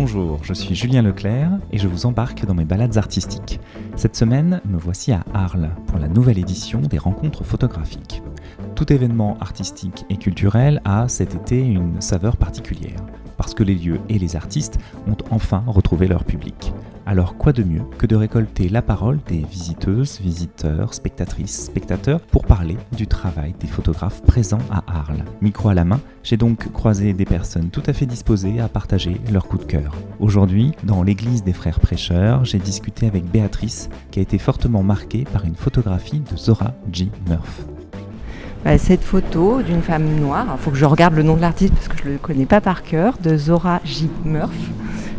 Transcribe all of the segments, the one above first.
Bonjour, je suis Julien Leclerc et je vous embarque dans mes balades artistiques. Cette semaine, me voici à Arles pour la nouvelle édition des rencontres photographiques. Tout événement artistique et culturel a cet été une saveur particulière, parce que les lieux et les artistes ont enfin retrouvé leur public. Alors quoi de mieux que de récolter la parole des visiteuses, visiteurs, spectatrices, spectateurs pour parler du travail des photographes présents à Arles. Micro à la main, j'ai donc croisé des personnes tout à fait disposées à partager leur coup de cœur. Aujourd'hui, dans l'église des frères prêcheurs, j'ai discuté avec Béatrice qui a été fortement marquée par une photographie de Zora G. Murph. Bah, cette photo d'une femme noire, il faut que je regarde le nom de l'artiste parce que je ne le connais pas par cœur, de Zora J. Murph,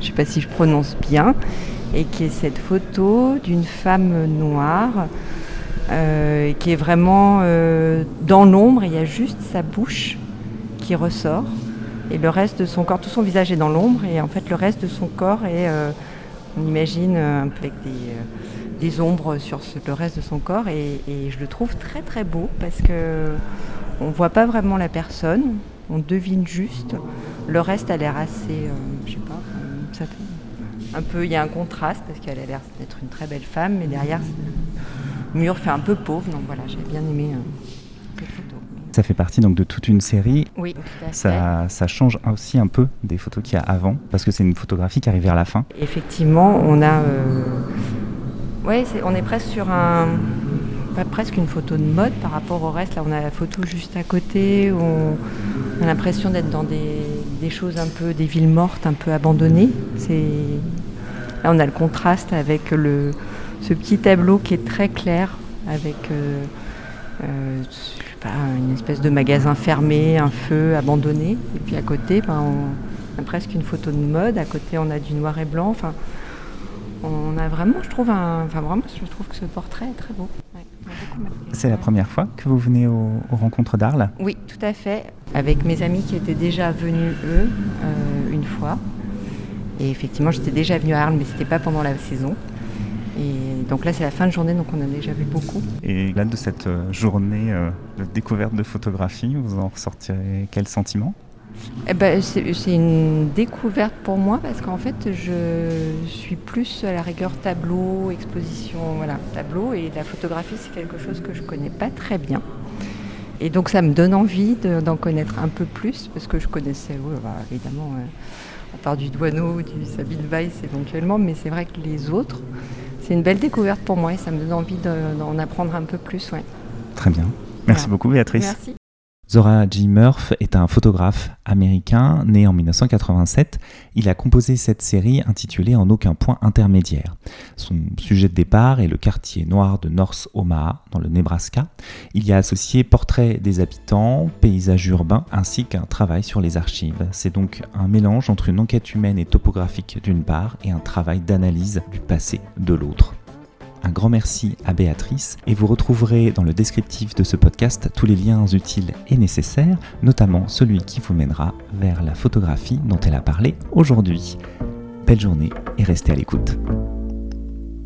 je ne sais pas si je prononce bien, et qui est cette photo d'une femme noire euh, qui est vraiment euh, dans l'ombre, il y a juste sa bouche qui ressort, et le reste de son corps, tout son visage est dans l'ombre, et en fait le reste de son corps est, euh, on imagine, un peu avec des ombres sur le reste de son corps et, je le trouve très très beau parce que on voit pas vraiment la personne, on devine juste. Le reste a l'air assez, je sais pas, ça fait un peu, il y a un contraste parce qu'elle a l'air d'être une très belle femme, mais derrière le mur fait un peu pauvre. Donc voilà, j'ai bien aimé euh, cette photo. Ça fait partie donc de toute une série. Oui, ça, ça, change aussi un peu des photos qu'il y a avant, parce que c'est une photographie qui arrive vers la fin. Effectivement, on a euh, oui, on est presque sur un, presque une photo de mode par rapport au reste. Là, on a la photo juste à côté. On, a l'impression d'être dans des, choses un peu, des villes mortes, un peu abandonnées. là, on a le contraste avec le, ce petit tableau qui est très clair, avec euh, euh, une espèce de magasin fermé, un feu abandonné. Et puis à côté, ben, on a presque une photo de mode. À côté, on a du noir et blanc. Enfin, on a vraiment, je trouve, un, enfin vraiment, je trouve que ce portrait est très beau. C'est la première fois que vous venez aux, rencontres d'Arles Oui, tout à fait. Avec mes amis qui étaient déjà venus, eux, euh, une fois. Et effectivement, j'étais déjà venue à Arles, mais ce n'était pas pendant la saison. Et donc là, c'est la fin de journée, donc on a déjà vu beaucoup. Et là, de cette euh, journée euh, de découverte de photographie, vous en ressortirez quel sentiment? Eh ben, c'est une découverte pour moi parce qu'en fait, je suis plus à la rigueur tableau, exposition, voilà, tableau et la photographie, c'est quelque chose que je connais pas très bien. Et donc, ça me donne envie d'en connaître un peu plus parce que je connaissais, bah, évidemment, euh, à part du Douaneau ou du Sabine Weiss éventuellement, mais c'est vrai que les autres, c'est une belle découverte pour moi et ça me donne envie d'en apprendre un peu plus. Ouais. Très bien. Merci beaucoup, Béatrice. Merci. Zora G. Murph est un photographe américain né en 1987. Il a composé cette série intitulée En aucun point intermédiaire. Son sujet de départ est le quartier noir de North Omaha, dans le Nebraska. Il y a associé portraits des habitants, paysages urbains, ainsi qu'un travail sur les archives. C'est donc un mélange entre une enquête humaine et topographique d'une part et un travail d'analyse du passé de l'autre. Un grand merci à Béatrice et vous retrouverez dans le descriptif de ce podcast tous les liens utiles et nécessaires, notamment celui qui vous mènera vers la photographie dont elle a parlé aujourd'hui. Belle journée et restez à l'écoute.